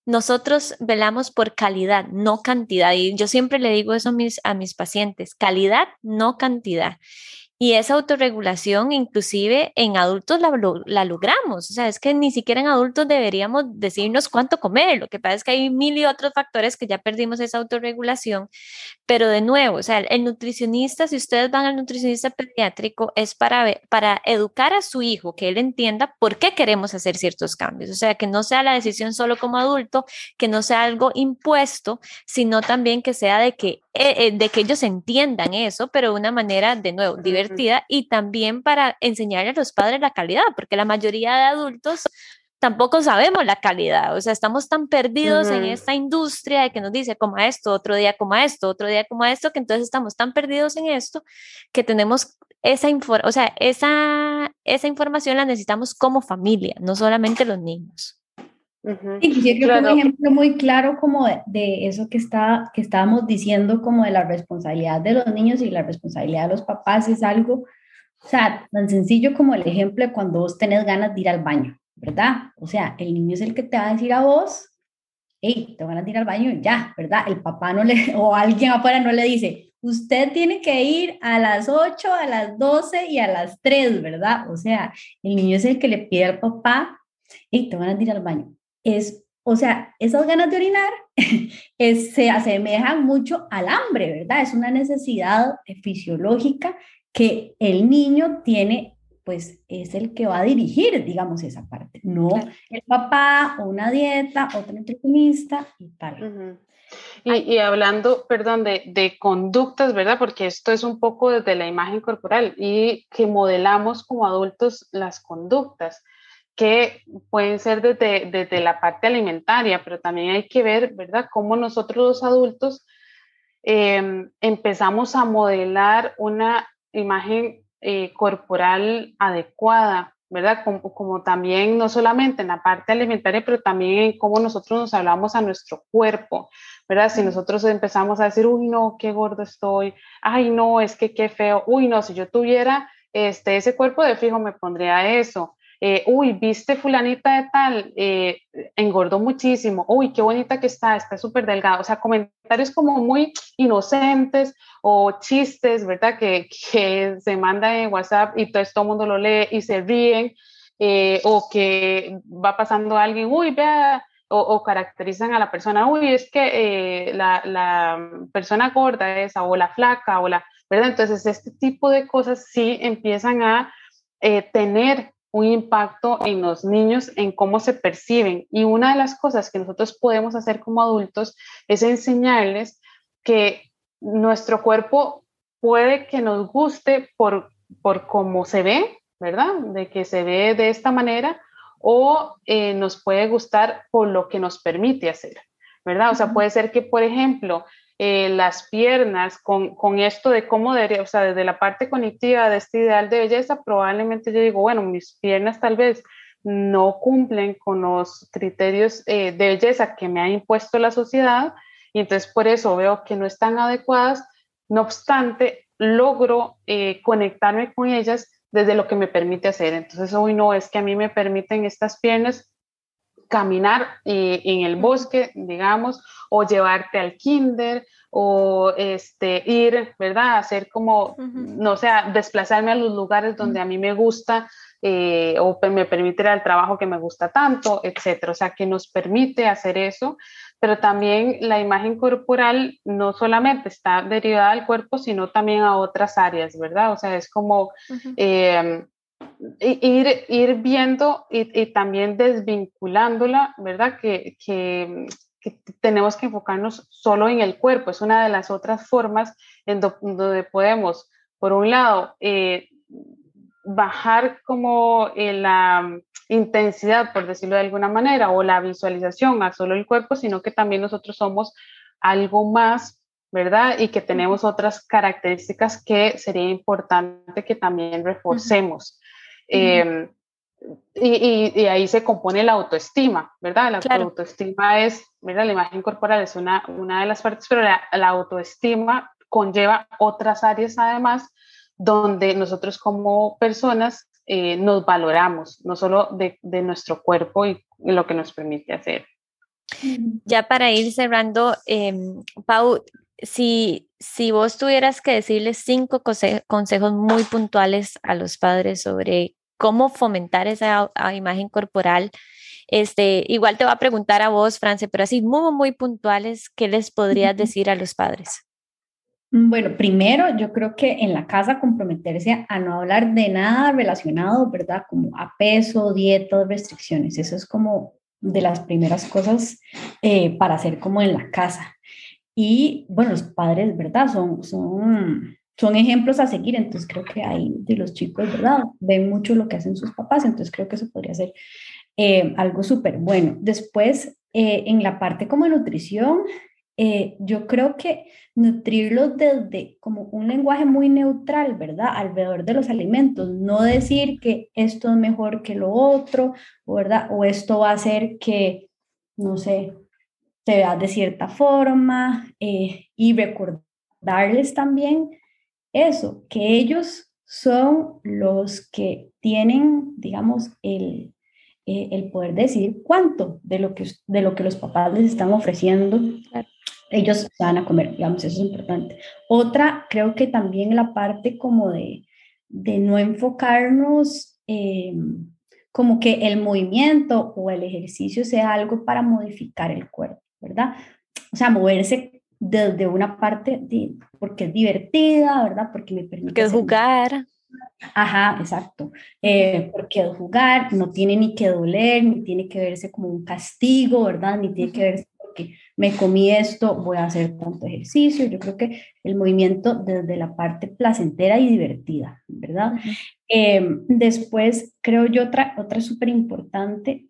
nosotros velamos por calidad, no cantidad. Y yo siempre le digo eso a mis, a mis pacientes, calidad, no cantidad. Y esa autorregulación, inclusive en adultos, la, la, logramos. O sea, es que ni siquiera en adultos deberíamos decirnos cuánto comer. Lo que pasa es que hay mil y otros factores que ya perdimos esa autorregulación. Pero de nuevo, o sea, el nutricionista, si ustedes van al nutricionista pediátrico, es para, para educar a su hijo, que él entienda por qué queremos hacer ciertos cambios. O sea, que no sea la decisión solo como adulto, que no sea algo impuesto, sino también que sea de que, eh, eh, de que ellos entiendan eso, pero de una manera, de nuevo, divertida y también para enseñarle a los padres la calidad, porque la mayoría de adultos tampoco sabemos la calidad, o sea, estamos tan perdidos en esta industria de que nos dice como esto, otro día como esto, otro día como esto, que entonces estamos tan perdidos en esto que tenemos esa, o sea, esa, esa información la necesitamos como familia, no solamente los niños. Y un ejemplo muy claro como de, eso que, está, que estábamos diciendo, como de la responsabilidad de los niños y la responsabilidad de los papás, es algo, o sea, tan sencillo como el ejemplo de cuando vos tenés ganas de ir al baño, ¿verdad? O sea, el niño es el que te va a decir a vos, hey, te van a ir al baño, ya, ¿verdad? El papá no le, o alguien afuera no le dice, usted tiene que ir a las 8, a las 12 y a las 3, ¿verdad? O sea, el niño es el que le pide al papá, hey, te van a ir al baño es, o sea, esas ganas de orinar se asemejan mucho al hambre, ¿verdad? Es una necesidad fisiológica que el niño tiene, pues es el que va a dirigir, digamos, esa parte, no el papá o una dieta, otro nutricionista y tal. y, hablando, perdón, de, de, conductas, ¿verdad? Porque esto es un poco desde la imagen corporal y que modelamos como adultos las conductas que pueden ser desde, desde, la parte alimentaria, pero también hay que ver, ¿verdad?, cómo nosotros los adultos em, empezamos a modelar una imagen eh, corporal adecuada, ¿verdad? Como, como, también, no solamente en la parte alimentaria, pero también en cómo nosotros nos hablamos a nuestro cuerpo, ¿verdad? Si nosotros empezamos a decir, uy, no, qué gordo estoy, ay, no, es que qué feo, uy, no, si yo tuviera este, ese cuerpo de fijo me pondría eso, eh, uy, viste fulanita de tal, eh, engordó muchísimo, uy, qué bonita que está, está súper delgada, o sea, comentarios como muy inocentes o chistes, ¿verdad? Que, que se manda en WhatsApp y todo, todo el mundo lo lee y se ríen, eh, o que va pasando alguien, uy, vea, o, caracterizan a la persona, uy, es que la, la, persona gorda esa, o la flaca, o la, ¿verdad? Entonces, este tipo de cosas sí empiezan a tener un impacto en los niños, en cómo se perciben. Y una de las cosas que nosotros podemos hacer como adultos es enseñarles que nuestro cuerpo puede que nos guste por, por cómo se ve, ¿verdad? De que se ve de esta manera, o eh, nos puede gustar por lo que nos permite hacer, ¿verdad? O sea, puede ser que, por ejemplo, eh, las piernas, con, con, esto de cómo debería, o sea, desde la parte cognitiva de este ideal de belleza, probablemente yo digo, bueno, mis piernas tal vez no cumplen con los criterios eh, de belleza que me ha impuesto la sociedad y entonces por eso veo que no están adecuadas, no obstante, logro eh, conectarme con ellas desde lo que me permite hacer. Entonces hoy no es que a mí me permiten estas piernas caminar eh, en el bosque, digamos, o llevarte al kinder, o este, ir, ¿verdad? Hacer como, no sé, desplazarme a los lugares donde a mí me gusta eh, o me permite ir al trabajo que me gusta tanto, etcétera. O sea, que nos permite hacer eso, pero también la imagen corporal no solamente está derivada al cuerpo, sino también a otras áreas, ¿verdad? O sea, es como ir, ir viendo y, también desvinculándola, ¿verdad? Que, que, tenemos que enfocarnos solo en el cuerpo. Es una de las otras formas en donde podemos, por un lado, eh, bajar como eh, la intensidad, por decirlo de alguna manera, o la visualización a solo el cuerpo, sino que también nosotros somos algo más, ¿verdad? Y que tenemos otras características que sería importante que también reforcemos. Em, y, ahí se compone la autoestima, ¿verdad? La autoestima es, mira, la imagen corporal es una, una de las partes, pero la, autoestima conlleva otras áreas además donde nosotros como personas eh, nos valoramos, no solo de, de nuestro cuerpo y, lo que nos permite hacer. Ya para ir cerrando, eh, Pau, si, si vos tuvieras que decirles cinco consejos muy puntuales a los padres sobre cómo fomentar esa imagen corporal. Este, igual te va a preguntar a vos, France, pero así muy, muy puntuales, ¿qué les podrías decir a los padres? Bueno, primero yo creo que en la casa comprometerse a no hablar de nada relacionado, ¿verdad? Como a peso, dieta, restricciones. Eso es como de las primeras cosas eh, para hacer como en la casa. Y bueno, los padres, ¿verdad? Son, son son ejemplos a seguir, entonces creo que ahí de los chicos, ¿verdad? Ven mucho lo que hacen sus papás, entonces creo que eso podría ser eh, algo súper bueno. Después, eh, en la parte como nutrición, eh, yo creo que nutrirlos desde como un lenguaje muy neutral, ¿verdad? Alrededor de los alimentos, no decir que esto es mejor que lo otro, ¿verdad? O esto va a hacer que, no sé, te veas de cierta forma y recordarles también eso, que ellos son los que tienen, digamos, el, eh, el poder decidir cuánto de lo, que, de lo que los papás les están ofreciendo, ellos van a comer, digamos, eso es importante. Otra, creo que también la parte como de, de no enfocarnos como que el movimiento o el ejercicio sea algo para modificar el cuerpo, ¿verdad? O sea, moverse desde una parte, de, porque es divertida, ¿verdad? Porque me permite... Que jugar. Ajá, exacto. Eh, porque jugar no tiene ni que doler, ni tiene que verse como un castigo, ¿verdad? Ni tiene que verse porque me comí esto, voy a hacer tanto ejercicio. Yo creo que el movimiento desde la parte placentera y divertida, ¿verdad? Em, después, creo yo, otra, otra súper importante,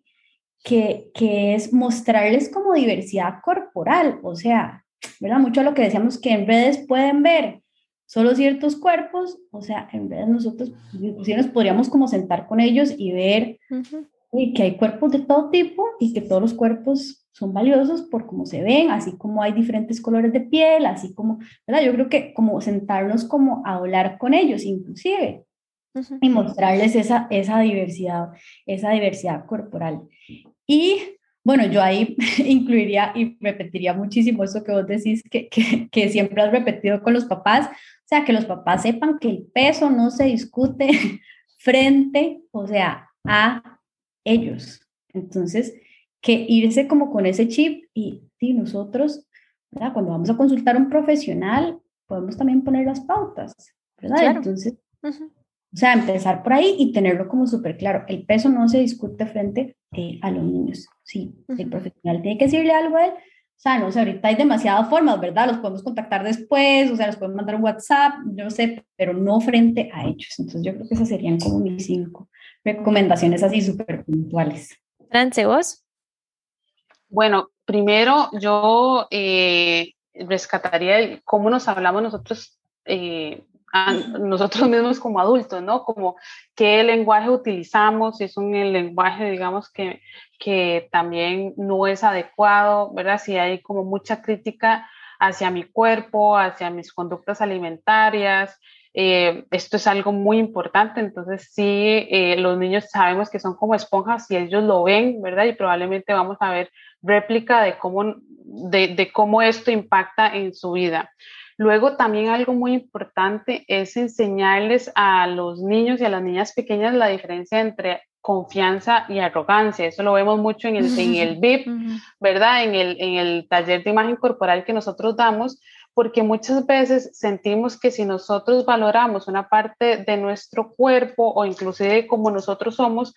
que, que es mostrarles como diversidad corporal, o sea, ¿verdad? Mucho lo que decíamos que en redes pueden ver solo ciertos cuerpos, o sea, en redes nosotros inclusive nos podríamos como sentar con ellos y ver que hay cuerpos de todo tipo y que todos los cuerpos son valiosos por cómo se ven, así como hay diferentes colores de piel, así como, ¿verdad? Yo creo que como sentarnos como a hablar con ellos inclusive, y mostrarles esa, esa diversidad, esa diversidad corporal. Y bueno, yo ahí incluiría y repetiría muchísimo eso que vos decís que, que, que, siempre has repetido con los papás, o sea, que los papás sepan que el peso no se discute frente, o sea, a ellos. Entonces, que irse como con ese chip y, y nosotros, ¿verdad? cuando vamos a consultar a un profesional, podemos también poner las pautas, ¿verdad? Entonces, o sea, empezar por ahí y tenerlo como súper claro. El peso no se discute frente eh, a los niños. Sí, el profesional tiene que decirle algo a él. O sea, no sé, ahorita hay demasiadas formas, ¿verdad? Los podemos contactar después, o sea, los podemos mandar un WhatsApp, yo no sé, pero no frente a ellos. Entonces, yo creo que esas serían como mis cinco recomendaciones así súper puntuales. France, ¿vos? Bueno, primero yo eh, rescataría cómo nos hablamos nosotros eh, a nosotros mismos como adultos, ¿no? Como qué lenguaje utilizamos, si es un lenguaje, digamos, que, que también no es adecuado, ¿verdad? Si hay como mucha crítica hacia mi cuerpo, hacia mis conductas alimentarias. Eh, esto es algo muy importante, entonces sí, eh, los niños sabemos que son como esponjas y ellos lo ven, ¿verdad? Y probablemente vamos a ver réplica de cómo, de, de cómo esto impacta en su vida. Luego también algo muy importante es enseñarles a los niños y a las niñas pequeñas la diferencia entre confianza y arrogancia. Eso lo vemos mucho en el, en el VIP, ¿verdad? En el, en el taller de imagen corporal que nosotros damos, porque muchas veces sentimos que si nosotros valoramos una parte de nuestro cuerpo o inclusive como nosotros somos,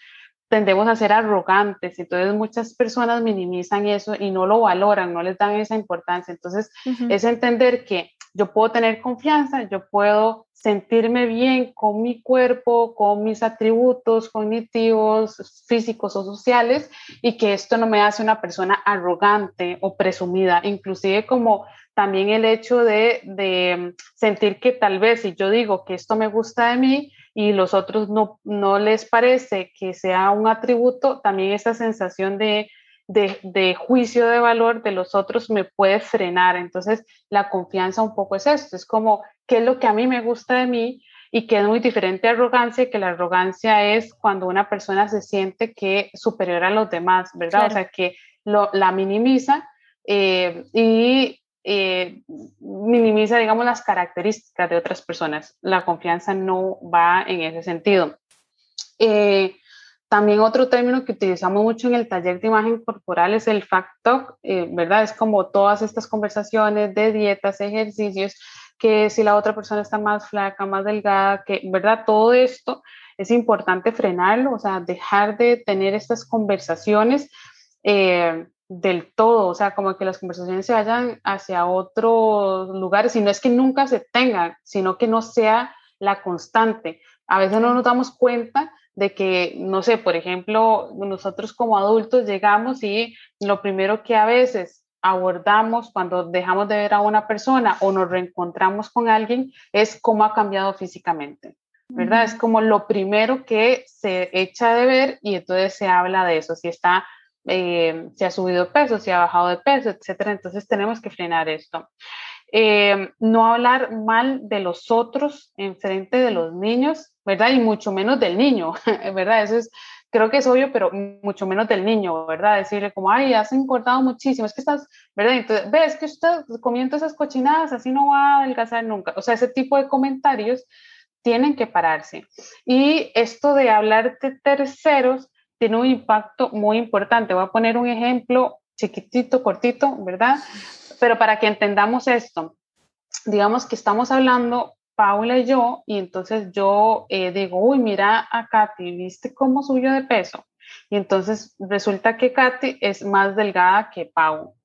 tendemos a ser arrogantes. Entonces muchas personas minimizan eso y no lo valoran, no les dan esa importancia. Entonces es entender que yo puedo tener confianza, yo puedo sentirme bien con mi cuerpo, con mis atributos cognitivos, físicos o sociales y que esto no me hace una persona arrogante o presumida, inclusive como también el hecho de, sentir que tal vez si yo digo que esto me gusta de mí, y los otros no, no les parece que sea un atributo, también esa sensación de de, juicio de valor de los otros me puede frenar. Entonces, la confianza un poco es esto, es como qué es lo que a mí me gusta de mí y que es muy diferente a arrogancia, que la arrogancia es cuando una persona se siente que superior a los demás, ¿verdad? O sea, que lo, la minimiza eh, y eh, minimiza, digamos, las características de otras personas. La confianza no va en ese sentido. Eh, también otro término que utilizamos mucho en el taller de imagen corporal es el fact talk, eh, ¿verdad? Es como todas estas conversaciones de dietas, ejercicios, que si la otra persona está más flaca, más delgada, que, ¿verdad? Todo esto es importante frenarlo, o sea, dejar de tener estas conversaciones eh, del todo, o sea, como que las conversaciones se vayan hacia otros lugares, y no es que nunca se tengan, sino que no sea la constante. A veces no nos damos cuenta de que, no sé, por ejemplo, nosotros como adultos llegamos y lo primero que a veces abordamos cuando dejamos de ver a una persona o nos reencontramos con alguien es cómo ha cambiado físicamente, ¿verdad? Es como lo primero que se echa de ver y entonces se habla de eso, si está, eh, si ha subido peso, si ha bajado de peso, etcétera. Entonces tenemos que frenar esto. Eh, no hablar mal de los otros en frente de los niños, ¿verdad? Y mucho menos del niño, ¿verdad? Eso es, creo que es obvio, pero mucho menos del niño, ¿verdad? Decirle como, ay, has engordado muchísimo, es que estás, ¿verdad? Entonces, ves que usted comiendo esas cochinadas, así no va a adelgazar nunca. O sea, ese tipo de comentarios tienen que pararse. Y esto de hablar de terceros tiene un impacto muy importante. Voy a poner un ejemplo chiquitito, cortito, ¿verdad? Pero para que entendamos esto, digamos que estamos hablando Paula y yo, y entonces yo eh, digo, uy, mira a Katy, ¿viste cómo subió de peso? Y entonces resulta que Katy es más delgada que Pau.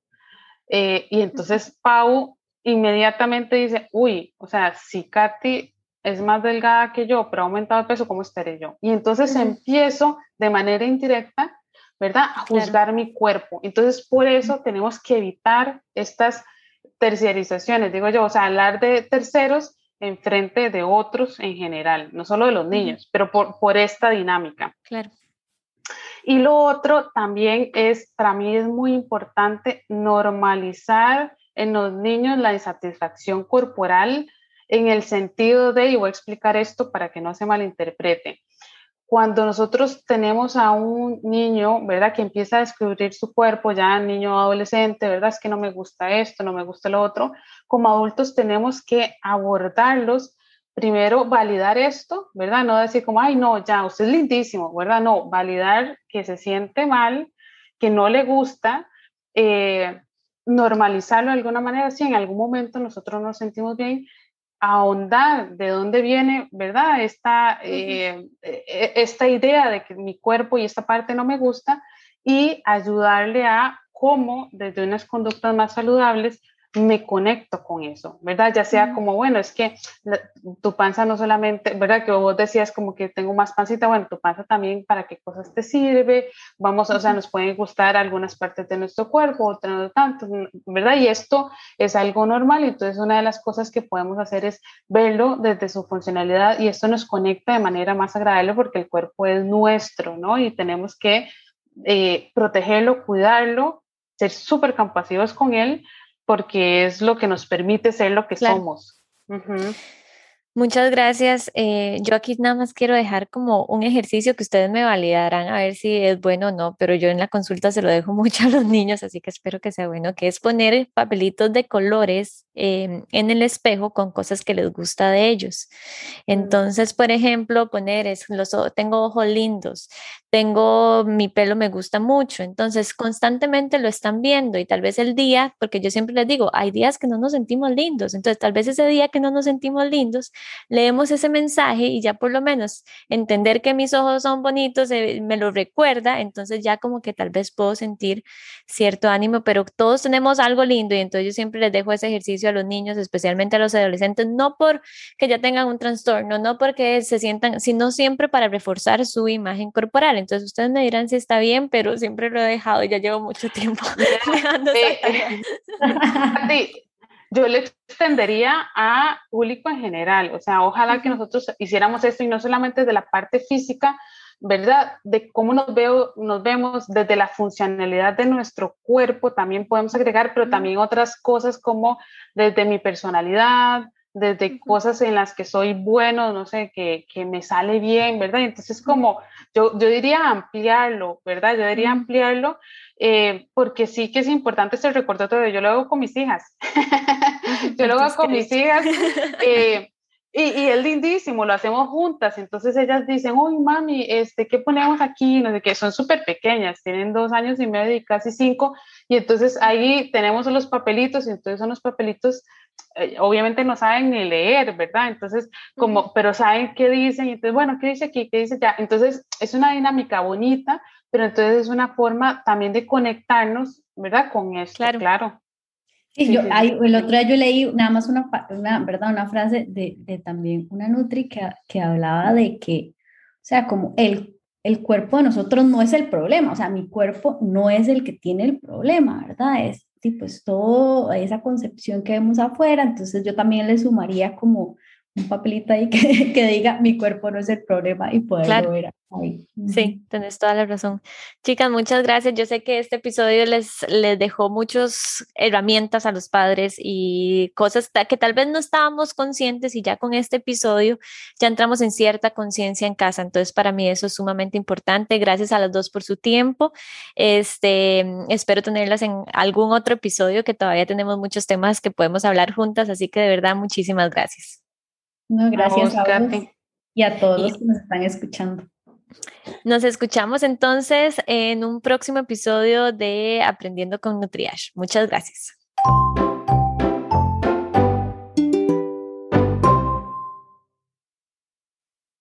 Eh, y entonces Pau inmediatamente dice, uy, o sea, si Katy es más delgada que yo, pero ha aumentado de peso, ¿cómo estaré yo? Y entonces empiezo de manera indirecta ¿verdad? A juzgar mi cuerpo. Entonces, por eso tenemos que evitar estas terciarizaciones, digo yo, o sea, hablar de terceros en frente de otros en general, no solo de los niños, pero por, por esta dinámica. Claro. Y lo otro también es, para mí es muy importante normalizar en los niños la insatisfacción corporal en el sentido de, y voy a explicar esto para que no se malinterprete, cuando nosotros tenemos a un niño, ¿verdad? Que empieza a descubrir su cuerpo, ya niño adolescente, ¿verdad? Es que no me gusta esto, no me gusta lo otro. Como adultos tenemos que abordarlos, primero validar esto, ¿verdad? No decir como, ay, no, ya, usted es lindísimo, ¿verdad? No, validar que se siente mal, que no le gusta, eh, normalizarlo de alguna manera, si en algún momento nosotros nos sentimos bien, ahondar de dónde viene, ¿verdad? Esta, eh, e, esta idea de que mi cuerpo y esta parte no me gusta y ayudarle a cómo desde unas conductas más saludables me conecto con eso, ¿verdad? Ya sea como, bueno, es que tu panza no solamente, ¿verdad? Que vos decías como que tengo más pancita, bueno, tu panza también para qué cosas te sirve, vamos, o sea, nos pueden gustar algunas partes de nuestro cuerpo, otras no tanto, ¿verdad? Y esto es algo normal, entonces una de las cosas que podemos hacer es verlo desde su funcionalidad y esto nos conecta de manera más agradable porque el cuerpo es nuestro, ¿no? Y tenemos que eh, protegerlo, cuidarlo, ser súper compasivos con él, porque es lo que nos permite ser lo que somos. Muchas gracias. Eh, yo aquí nada más quiero dejar como un ejercicio que ustedes me validarán a ver si es bueno o no, pero yo en la consulta se lo dejo mucho a los niños, así que espero que sea bueno, que es poner papelitos de colores em, en el espejo con cosas que les gusta de ellos. Mm. Entonces, por ejemplo, poner, es, los, tengo ojos lindos, tengo mi pelo me gusta mucho, entonces constantemente lo están viendo y tal vez el día, porque yo siempre les digo, hay días que no nos sentimos lindos, entonces tal vez ese día que no nos sentimos lindos, leemos ese mensaje y ya por lo menos entender que mis ojos son bonitos eh, me lo recuerda, entonces ya como que tal vez puedo sentir cierto ánimo, pero todos tenemos algo lindo y entonces yo siempre les dejo ese ejercicio a los niños, especialmente a los adolescentes, no porque ya tengan un trastorno, no porque se sientan, sino siempre para reforzar su imagen corporal. Entonces ustedes me dirán si está bien, pero siempre lo he dejado, ya llevo mucho tiempo dejando eh, yo le extendería a público en general, o sea, ojalá que nosotros hiciéramos esto y no solamente de la parte física, ¿verdad? De cómo nos, veo, nos vemos desde la funcionalidad de nuestro cuerpo, también podemos agregar, pero también otras cosas como desde mi personalidad, desde cosas en las que soy bueno, no sé, que, que me sale bien, ¿verdad? Entonces, como yo, yo diría ampliarlo, ¿verdad? Yo diría ampliarlo eh, porque sí que es importante este recordatorio. Yo lo hago con mis hijas. yo lo hago con mis hijas. Eh, y, y, es lindísimo, lo hacemos juntas. Entonces ellas dicen, uy, mami, este, ¿qué ponemos aquí? No sé qué, son súper pequeñas, tienen dos años y medio y casi cinco. Y entonces ahí tenemos los papelitos, y entonces son los papelitos eh, obviamente no saben ni leer, ¿verdad? Entonces, como, pero saben qué dicen, y entonces, bueno, ¿qué dice aquí? ¿Qué dice ya? Entonces, es una dinámica bonita, pero entonces es una forma también de conectarnos, ¿verdad? Con esto, claro. claro. Sí, yo, el otro día yo leí nada más una, una ¿verdad? Una frase de, de también una Nutri que, que, hablaba de que, o sea, como el, el cuerpo de nosotros no es el problema, o sea, mi cuerpo no es el que tiene el problema, ¿verdad? Es, y pues todo esa concepción que vemos afuera, entonces yo también le sumaría como un papelito ahí que, que diga mi cuerpo no es el problema y poderlo ver ahí. Sí, tenés toda la razón. Chicas, muchas gracias. Yo sé que este episodio les, les dejó muchas herramientas a los padres y cosas que tal vez no estábamos conscientes y ya con este episodio ya entramos en cierta conciencia en casa. Entonces, para mí eso es sumamente importante. Gracias a las dos por su tiempo. Este, espero tenerlas en algún otro episodio que todavía tenemos muchos temas que podemos hablar juntas. Así que de verdad, muchísimas gracias. No, gracias a, vos, y a todos los que nos están escuchando. Nos escuchamos entonces en un próximo episodio de Aprendiendo con Nutriash. Muchas gracias.